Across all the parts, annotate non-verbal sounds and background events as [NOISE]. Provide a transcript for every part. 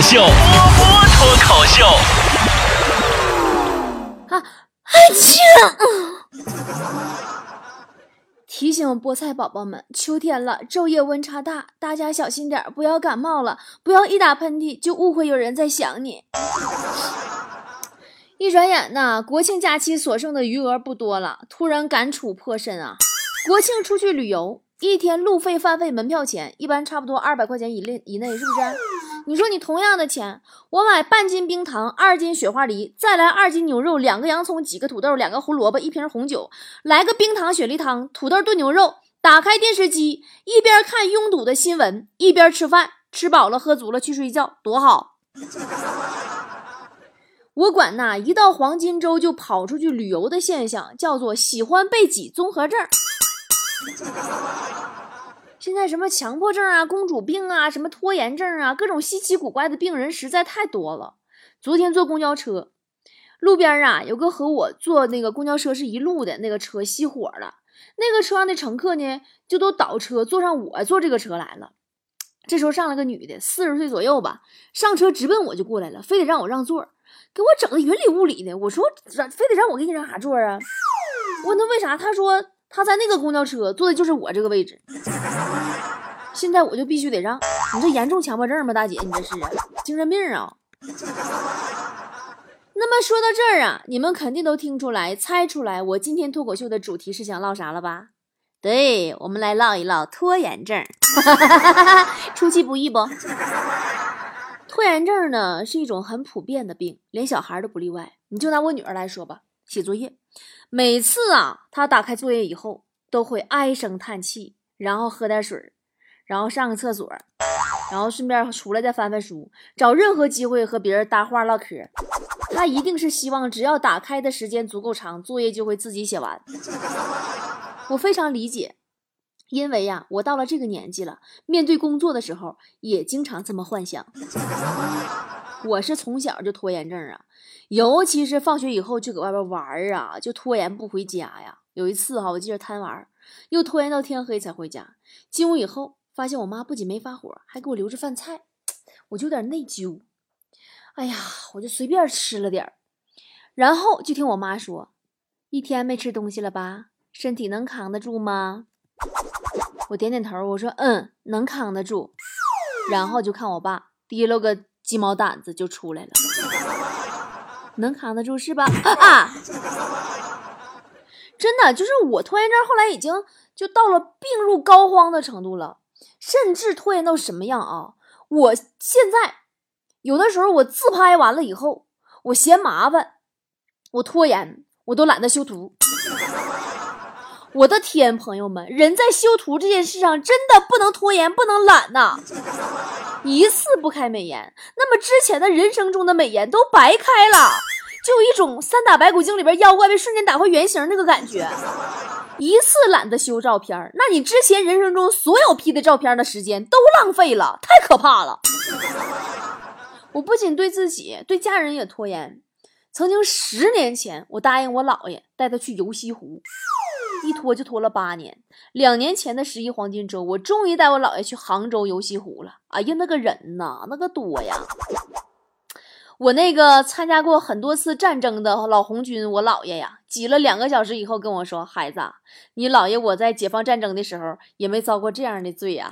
秀，波波脱口秀。啊，爱情。提醒菠菜宝宝们，秋天了，昼夜温差大，大家小心点，不要感冒了，不要一打喷嚏就误会有人在想你。一转眼呢，国庆假期所剩的余额不多了，突然感触颇深啊！国庆出去旅游，一天路费、饭费、门票钱，一般差不多二百块钱以内以内，是不是？你说你同样的钱，我买半斤冰糖、二斤雪花梨，再来二斤牛肉、两个洋葱、几个土豆、两个胡萝卜、一瓶红酒，来个冰糖雪梨汤、土豆炖牛肉，打开电视机，一边看拥堵的新闻，一边吃饭，吃饱了喝足了去睡觉，多好！[LAUGHS] 我管那，一到黄金周就跑出去旅游的现象叫做喜欢被挤综合症。现在什么强迫症啊、公主病啊、什么拖延症啊，各种稀奇古怪的病人实在太多了。昨天坐公交车，路边啊有个和我坐那个公交车是一路的那个车熄火了，那个车上的乘客呢就都倒车坐上我坐这个车来了。这时候上来个女的，四十岁左右吧，上车直奔我就过来了，非得让我让座。给我整的云里雾里的，我说非得让我给你让啥座啊？问他为啥？他说他在那个公交车坐的就是我这个位置。现在我就必须得让你这严重强迫症吗，大姐？你这是精神病啊？[LAUGHS] 那么说到这儿啊，你们肯定都听出来、猜出来，我今天脱口秀的主题是想唠啥了吧？对，我们来唠一唠拖延症，[LAUGHS] 出其不意不？拖延症呢是一种很普遍的病，连小孩都不例外。你就拿我女儿来说吧，写作业，每次啊，她打开作业以后都会唉声叹气，然后喝点水，然后上个厕所，然后顺便出来再翻翻书，找任何机会和别人搭话唠嗑。他一定是希望只要打开的时间足够长，作业就会自己写完。我非常理解。因为呀，我到了这个年纪了，面对工作的时候也经常这么幻想。[LAUGHS] 我是从小就拖延症啊，尤其是放学以后就搁外边玩啊，就拖延不回家呀。有一次哈，我记得贪玩，又拖延到天黑才回家。进屋以后，发现我妈不仅没发火，还给我留着饭菜，我就有点内疚。哎呀，我就随便吃了点儿，然后就听我妈说：“一天没吃东西了吧？身体能扛得住吗？”我点点头，我说嗯，能扛得住。然后就看我爸提了个鸡毛掸子就出来了，能扛得住是吧？啊！真的，就是我拖延症后来已经就到了病入膏肓的程度了，甚至拖延到什么样啊？我现在有的时候我自拍完了以后，我嫌麻烦，我拖延，我都懒得修图。我的天，朋友们，人在修图这件事上真的不能拖延，不能懒呐！一次不开美颜，那么之前的人生中的美颜都白开了，就有一种《三打白骨精》里边妖怪被瞬间打回原形那个感觉。一次懒得修照片，那你之前人生中所有 P 的照片的时间都浪费了，太可怕了！我不仅对自己，对家人也拖延。曾经十年前，我答应我姥爷带他去游西湖。一拖就拖了八年，两年前的十一黄金周，我终于带我姥爷去杭州游西湖了。哎呀，那个人呐，那个多呀！我那个参加过很多次战争的老红军，我姥爷呀，挤了两个小时以后跟我说：“孩子，你姥爷我在解放战争的时候也没遭过这样的罪呀。”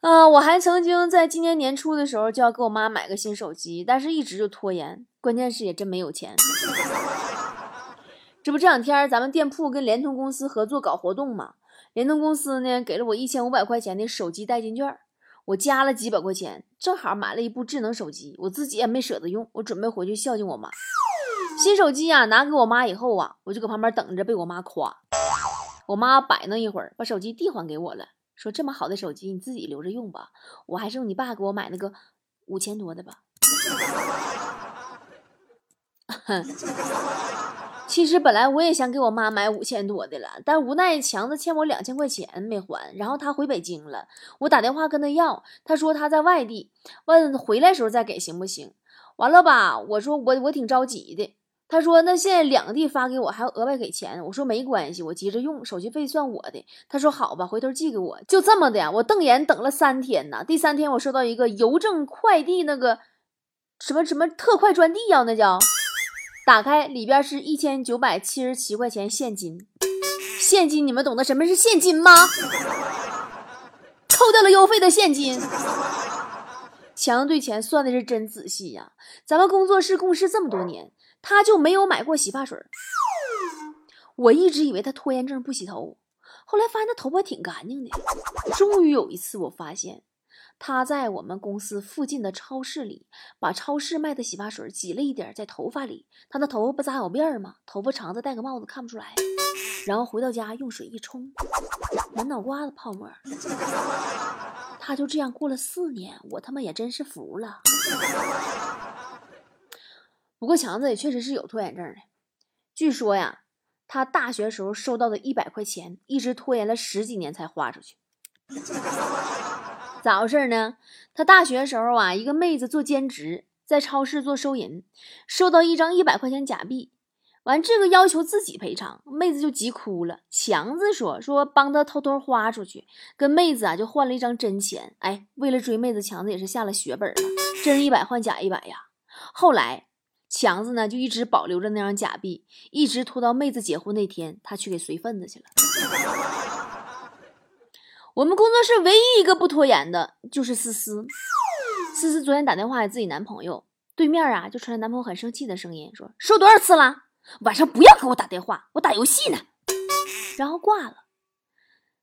嗯，我还曾经在今年年初的时候就要给我妈买个新手机，但是一直就拖延，关键是也真没有钱。这不这两天咱们店铺跟联通公司合作搞活动嘛？联通公司呢给了我一千五百块钱的手机代金券，我加了几百块钱，正好买了一部智能手机，我自己也没舍得用，我准备回去孝敬我妈。新手机呀拿给我妈以后啊，我就搁旁边等着被我妈夸。我妈摆弄一会儿，把手机递还给我了，说这么好的手机你自己留着用吧，我还是用你爸给我买那个五千多的吧。[LAUGHS] 其实本来我也想给我妈买五千多的了，但无奈强子欠我两千块钱没还，然后他回北京了，我打电话跟他要，他说他在外地，问回来时候再给行不行？完了吧，我说我我挺着急的，他说：“那现在两地发给我，还要额外给钱。”我说：“没关系，我急着用，手续费算我的。”他说：“好吧，回头寄给我。”就这么的呀，我瞪眼等了三天呢。第三天，我收到一个邮政快递那个什么什么特快专递呀，那叫打开里边是一千九百七十七块钱现金。现金，你们懂得什么是现金吗？扣掉了邮费的现金。强对钱算的是真仔细呀！咱们工作室共事这么多年。他就没有买过洗发水，我一直以为他拖延症不洗头，后来发现他头发挺干净的。终于有一次，我发现他在我们公司附近的超市里，把超市卖的洗发水挤了一点在头发里。他的头不扎小辫儿吗？头发长的戴个帽子看不出来。然后回到家用水一冲，满脑瓜子泡沫。他就这样过了四年，我他妈也真是服了。不过强子也确实是有拖延症的。据说呀，他大学时候收到的一百块钱，一直拖延了十几年才花出去。咋回事呢？他大学时候啊，一个妹子做兼职，在超市做收银，收到一张一百块钱假币，完这个要求自己赔偿，妹子就急哭了。强子说说帮他偷偷花出去，跟妹子啊就换了一张真钱。哎，为了追妹子，强子也是下了血本了，真一百换假一百呀。后来。强子呢，就一直保留着那张假币，一直拖到妹子结婚那天，他去给随份子去了。我们工作室唯一一个不拖延的就是思思。思思昨天打电话给自己男朋友，对面啊就传来男朋友很生气的声音，说：“说多少次了，晚上不要给我打电话，我打游戏呢。”然后挂了。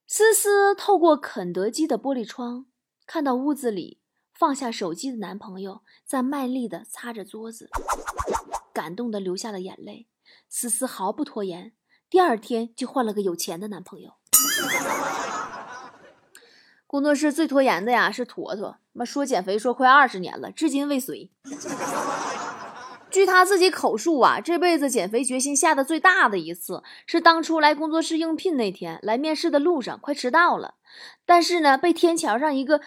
思思透过肯德基的玻璃窗，看到屋子里。放下手机的男朋友在卖力地擦着桌子，感动的流下了眼泪。思思毫不拖延，第二天就换了个有钱的男朋友。工作室最拖延的呀是坨坨，妈说减肥说快二十年了，至今未遂。据他自己口述啊，这辈子减肥决心下的最大的一次是当初来工作室应聘那天，来面试的路上快迟到了，但是呢被天桥上一个。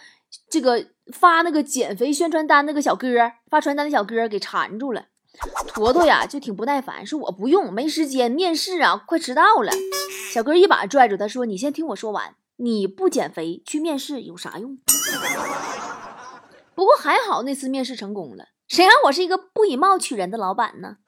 这个发那个减肥宣传单那个小哥，发传单的小哥给缠住了，坨坨呀就挺不耐烦，说我不用，没时间面试啊，快迟到了。小哥一把拽住他说：“你先听我说完，你不减肥去面试有啥用？”不过还好那次面试成功了，谁让我是一个不以貌取人的老板呢？[LAUGHS]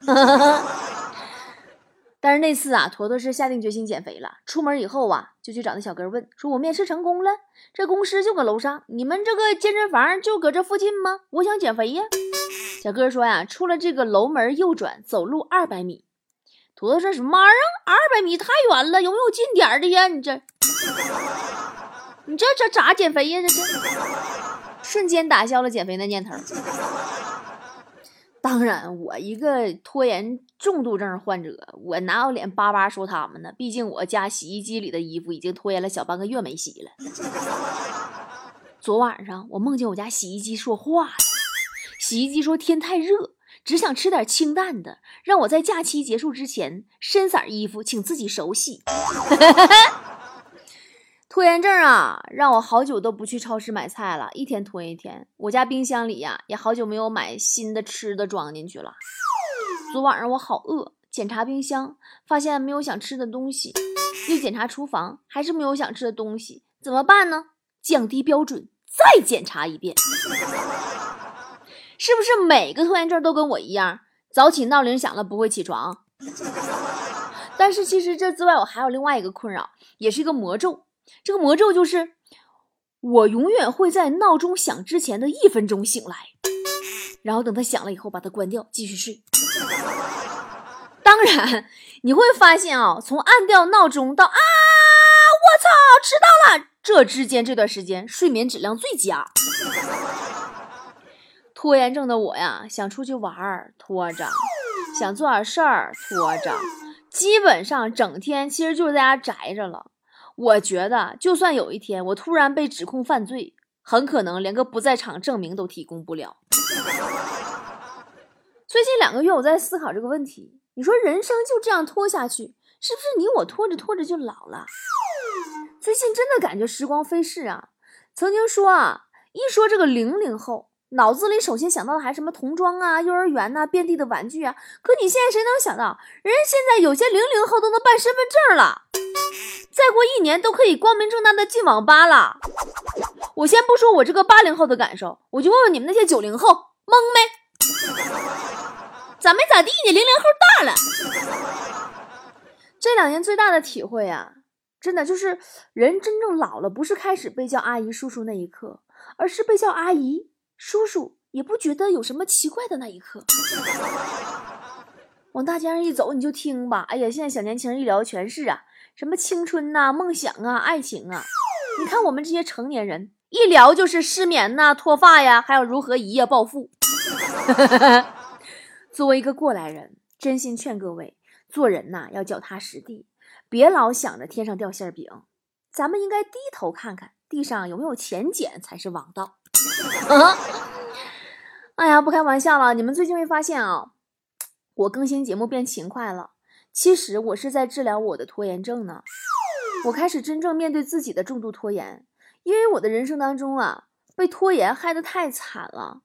但是那次啊，坨坨是下定决心减肥了。出门以后啊，就去找那小哥问，说我面试成功了，这公司就搁楼上，你们这个健身房就搁这附近吗？我想减肥呀。小哥说呀，出了这个楼门右转，走路二百米。坨坨说什么玩意儿？二百米太远了，有没有近点的呀？你这，你这这咋减肥呀？这这瞬间打消了减肥的念头。当然，我一个拖延重度症患者，我哪有脸巴巴说他们呢？毕竟我家洗衣机里的衣服已经拖延了小半个月没洗了。[LAUGHS] 昨晚上我梦见我家洗衣机说话了，洗衣机说天太热，只想吃点清淡的，让我在假期结束之前，深色衣服请自己手洗。拖延症啊，让我好久都不去超市买菜了，一天拖一天。我家冰箱里呀，也好久没有买新的吃的装进去了。昨晚上我好饿，检查冰箱，发现没有想吃的东西；又检查厨房，还是没有想吃的东西。怎么办呢？降低标准，再检查一遍。是不是每个拖延症都跟我一样，早起闹铃响了不会起床？[LAUGHS] 但是其实这之外，我还有另外一个困扰，也是一个魔咒。这个魔咒就是，我永远会在闹钟响之前的一分钟醒来，然后等它响了以后把它关掉，继续睡。当然，你会发现啊，从按掉闹钟到啊，我操，迟到了，这之间这段时间睡眠质量最佳。拖延症的我呀，想出去玩儿拖着，想做点事儿拖着，基本上整天其实就是在家宅着了。我觉得，就算有一天我突然被指控犯罪，很可能连个不在场证明都提供不了。最近两个月，我在思考这个问题。你说人生就这样拖下去，是不是你我拖着拖着就老了？最近真的感觉时光飞逝啊！曾经说啊，一说这个零零后，脑子里首先想到的还是什么童装啊、幼儿园呐、遍地的玩具啊。可你现在谁能想到，人家现在有些零零后都能办身份证了，再过一年都可以光明正大的进网吧了。我先不说我这个八零后的感受，我就问问你们那些九零后，懵没？咋没咋地呢？零零后大了。这两年最大的体会啊，真的就是人真正老了，不是开始被叫阿姨、叔叔那一刻，而是被叫阿姨。叔叔也不觉得有什么奇怪的那一刻，往大街上一走，你就听吧。哎呀，现在小年轻人一聊全是啊，什么青春呐、梦想啊、爱情啊。你看我们这些成年人一聊就是失眠呐、脱发呀，还有如何一夜暴富。[LAUGHS] 作为一个过来人，真心劝各位，做人呐要脚踏实地，别老想着天上掉馅饼，咱们应该低头看看地上有没有钱捡才是王道。[LAUGHS] 哎呀，不开玩笑了，你们最近会发现啊，我更新节目变勤快了。其实我是在治疗我的拖延症呢。我开始真正面对自己的重度拖延，因为我的人生当中啊，被拖延害得太惨了。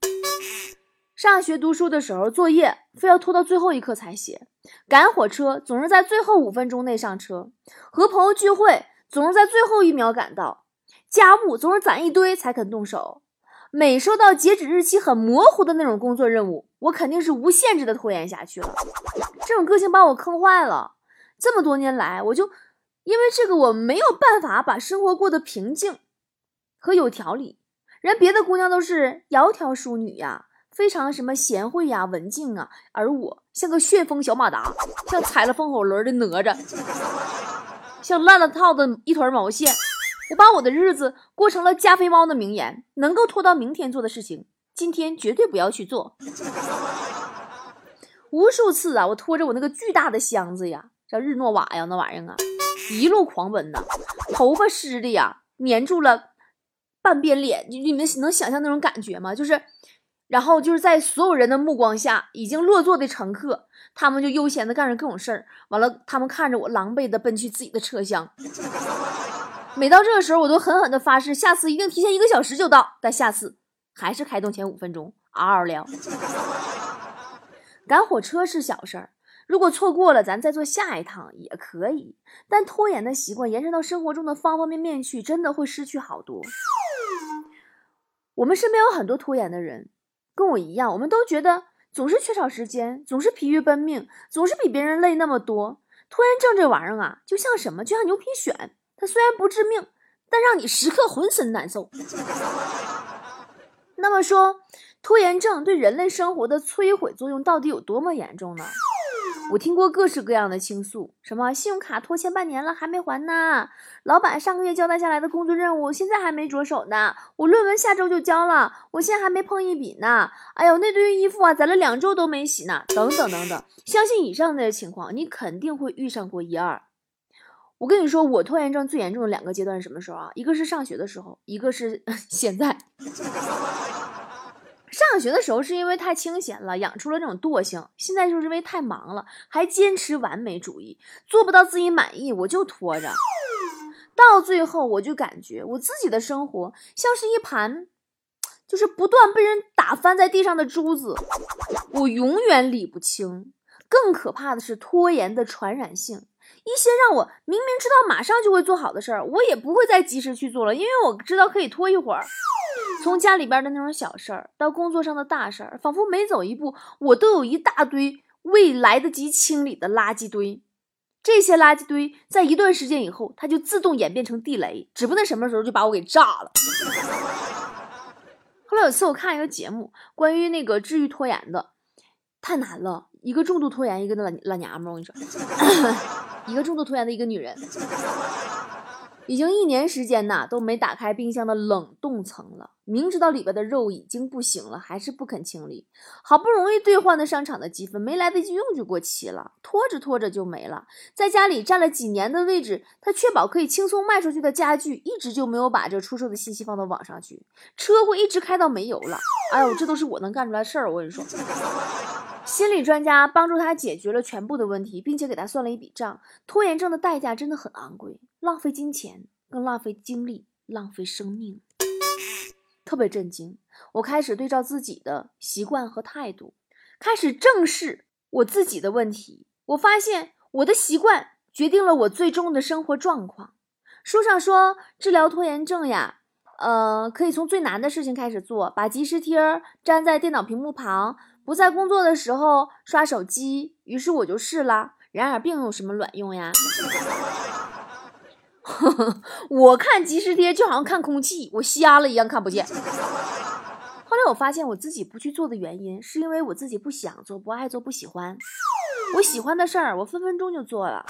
上学读书的时候，作业非要拖到最后一刻才写；赶火车总是在最后五分钟内上车；和朋友聚会总是在最后一秒赶到；家务总是攒一堆才肯动手。每收到截止日期很模糊的那种工作任务，我肯定是无限制的拖延下去了。这种个性把我坑坏了。这么多年来，我就因为这个，我没有办法把生活过得平静和有条理。人别的姑娘都是窈窕淑女呀，非常什么贤惠呀、文静啊，而我像个旋风小马达，像踩了风火轮的哪吒，像烂了套的一团毛线。我把我的日子过成了加菲猫的名言：能够拖到明天做的事情，今天绝对不要去做。无数次啊，我拖着我那个巨大的箱子呀，叫日诺瓦呀，那玩意儿啊，一路狂奔呐，头发湿的呀，粘住了半边脸。你你们能想象那种感觉吗？就是，然后就是在所有人的目光下，已经落座的乘客，他们就悠闲的干着各种事儿。完了，他们看着我狼狈的奔去自己的车厢。每到这个时候，我都狠狠的发誓，下次一定提前一个小时就到。但下次还是开动前五分钟，嗷嗷聊。赶火车是小事儿，如果错过了，咱再坐下一趟也可以。但拖延的习惯延伸到生活中的方方面面去，真的会失去好多。我们身边有很多拖延的人，跟我一样，我们都觉得总是缺少时间，总是疲于奔命，总是比别人累那么多。拖延症这玩意儿啊，就像什么？就像牛皮癣。它虽然不致命，但让你时刻浑身难受。[LAUGHS] 那么说，拖延症对人类生活的摧毁作用到底有多么严重呢？我听过各式各样的倾诉，什么信用卡拖欠半年了还没还呢？老板上个月交代下来的工作任务现在还没着手呢？我论文下周就交了，我现在还没碰一笔呢？哎呦，那堆衣服啊，攒了两周都没洗呢？等等等等，相信以上这些情况，你肯定会遇上过一二。我跟你说，我拖延症最严重的两个阶段是什么时候啊？一个是上学的时候，一个是 [LAUGHS] 现在。上学的时候是因为太清闲了，养出了这种惰性；现在就是因为太忙了，还坚持完美主义，做不到自己满意我就拖着。到最后，我就感觉我自己的生活像是一盘，就是不断被人打翻在地上的珠子，我永远理不清。更可怕的是拖延的传染性。一些让我明明知道马上就会做好的事儿，我也不会再及时去做了，因为我知道可以拖一会儿。从家里边的那种小事儿到工作上的大事儿，仿佛每走一步，我都有一大堆未来得及清理的垃圾堆。这些垃圾堆在一段时间以后，它就自动演变成地雷，指不定什么时候就把我给炸了。后来有次我看一个节目，关于那个治愈拖延的，太难了，一个重度拖延，一个懒懒娘们儿，我跟你说。一个重度拖延的一个女人，已经一年时间呐都没打开冰箱的冷冻层了。明知道里边的肉已经不行了，还是不肯清理。好不容易兑换的商场的积分没来得及用就过期了，拖着拖着就没了。在家里占了几年的位置，他确保可以轻松卖出去的家具，一直就没有把这出售的信息放到网上去。车会一直开到没油了。哎呦，这都是我能干出来事儿，我跟你说。心理专家帮助他解决了全部的问题，并且给他算了一笔账。拖延症的代价真的很昂贵，浪费金钱，更浪费精力，浪费生命。特别震惊。我开始对照自己的习惯和态度，开始正视我自己的问题。我发现我的习惯决定了我最终的生活状况。书上说，治疗拖延症呀，呃，可以从最难的事情开始做，把及时贴粘在电脑屏幕旁，不在工作的时候刷手机。于是我就试了，然而并没有什么卵用呀。[LAUGHS] 我看及时贴就好像看空气，我瞎了一样看不见。后来我发现我自己不去做的原因，是因为我自己不想做、不爱做、不喜欢。我喜欢的事儿，我分分钟就做了。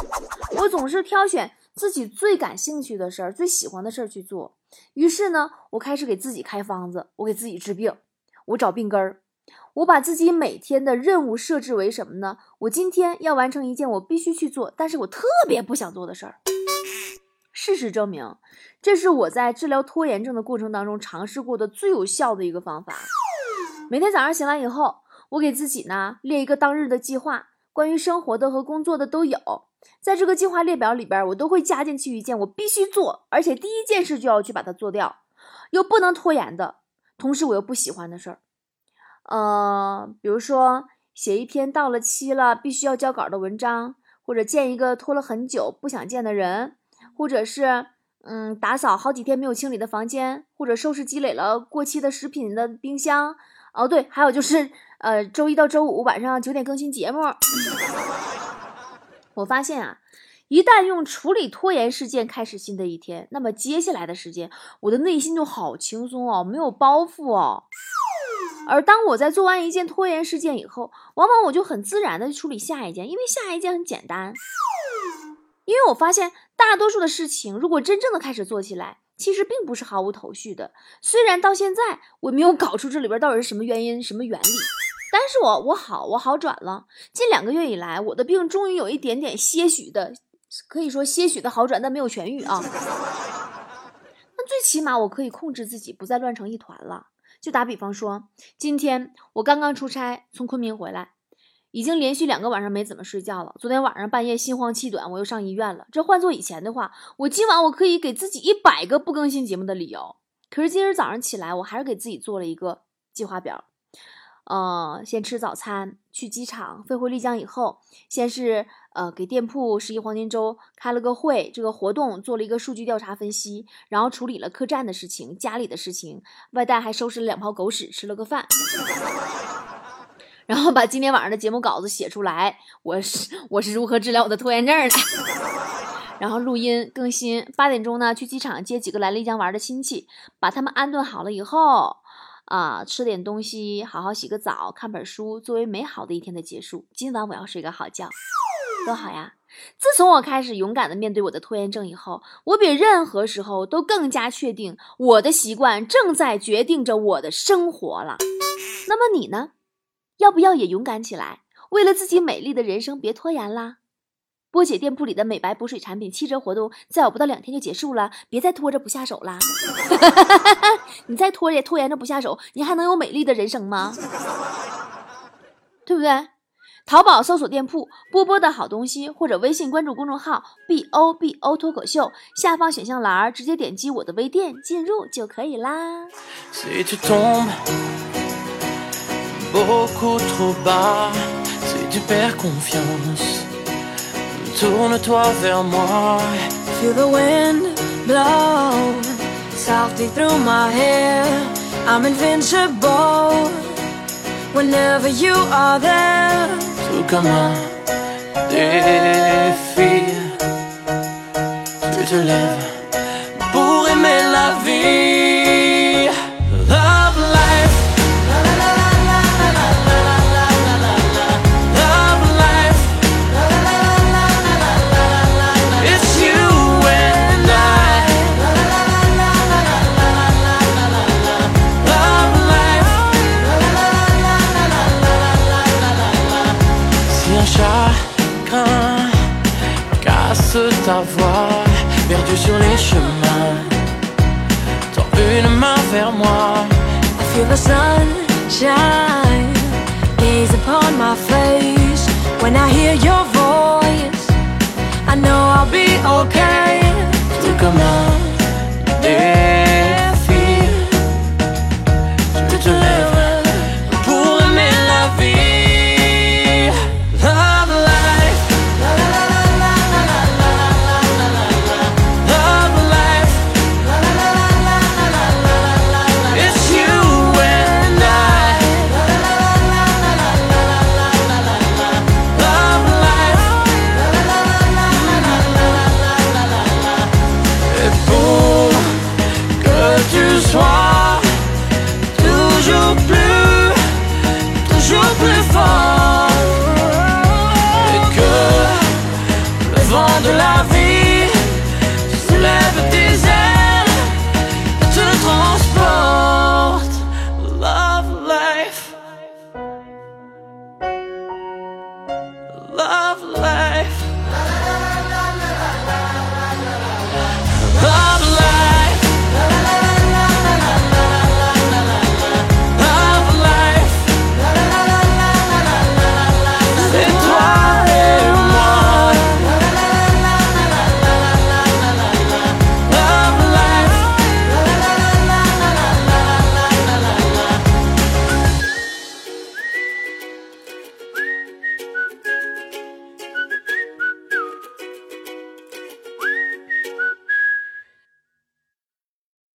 我总是挑选自己最感兴趣的事儿、最喜欢的事儿去做。于是呢，我开始给自己开方子，我给自己治病，我找病根儿。我把自己每天的任务设置为什么呢？我今天要完成一件我必须去做，但是我特别不想做的事儿。事实证明，这是我在治疗拖延症的过程当中尝试过的最有效的一个方法。每天早上醒来以后，我给自己呢列一个当日的计划，关于生活的和工作的都有。在这个计划列表里边，我都会加进去一件我必须做，而且第一件事就要去把它做掉，又不能拖延的，同时我又不喜欢的事儿。呃，比如说写一篇到了期了必须要交稿的文章，或者见一个拖了很久不想见的人。或者是，嗯，打扫好几天没有清理的房间，或者收拾积累了过期的食品的冰箱。哦，对，还有就是，呃，周一到周五晚上九点更新节目。我发现啊，一旦用处理拖延事件开始新的一天，那么接下来的时间，我的内心就好轻松哦，没有包袱哦。而当我在做完一件拖延事件以后，往往我就很自然的处理下一件，因为下一件很简单。因为我发现大多数的事情，如果真正的开始做起来，其实并不是毫无头绪的。虽然到现在我没有搞出这里边到底是什么原因、什么原理，但是我我好我好转了。近两个月以来，我的病终于有一点点些许的，可以说些许的好转，但没有痊愈啊。[LAUGHS] 那最起码我可以控制自己，不再乱成一团了。就打比方说，今天我刚刚出差从昆明回来。已经连续两个晚上没怎么睡觉了。昨天晚上半夜心慌气短，我又上医院了。这换做以前的话，我今晚我可以给自己一百个不更新节目的理由。可是今日早上起来，我还是给自己做了一个计划表。呃，先吃早餐，去机场，飞回丽江以后，先是呃给店铺十一黄金周开了个会，这个活动做了一个数据调查分析，然后处理了客栈的事情、家里的事情，外带还收拾了两泡狗屎，吃了个饭。[LAUGHS] 然后把今天晚上的节目稿子写出来，我是我是如何治疗我的拖延症的。[LAUGHS] 然后录音更新，八点钟呢去机场接几个来丽江玩的亲戚，把他们安顿好了以后，啊吃点东西，好好洗个澡，看本书，作为美好的一天的结束。今晚我要睡个好觉，多好呀！自从我开始勇敢的面对我的拖延症以后，我比任何时候都更加确定，我的习惯正在决定着我的生活了。那么你呢？要不要也勇敢起来？为了自己美丽的人生，别拖延啦！波姐店铺里的美白补水产品七折活动，再有不到两天就结束了，别再拖着不下手啦！[LAUGHS] 你再拖也拖延着不下手，你还能有美丽的人生吗？[LAUGHS] 对不对？淘宝搜索店铺波波的好东西，或者微信关注公众号 B O B O 脱口秀，下方选项栏直接点击我的微店进入就可以啦。beaucoup trop bas. Si tu perds confiance, tourne-toi vers moi. Feel the wind blow softly through my hair. I'm invincible whenever you are there. tout comme un défi. Tu te lèves. Ta voix, perdu sur les chemins. Tends une main vers moi. I feel the sunshine gaze upon my face. When I hear your voice, I know I'll be okay. Tout comme un of love.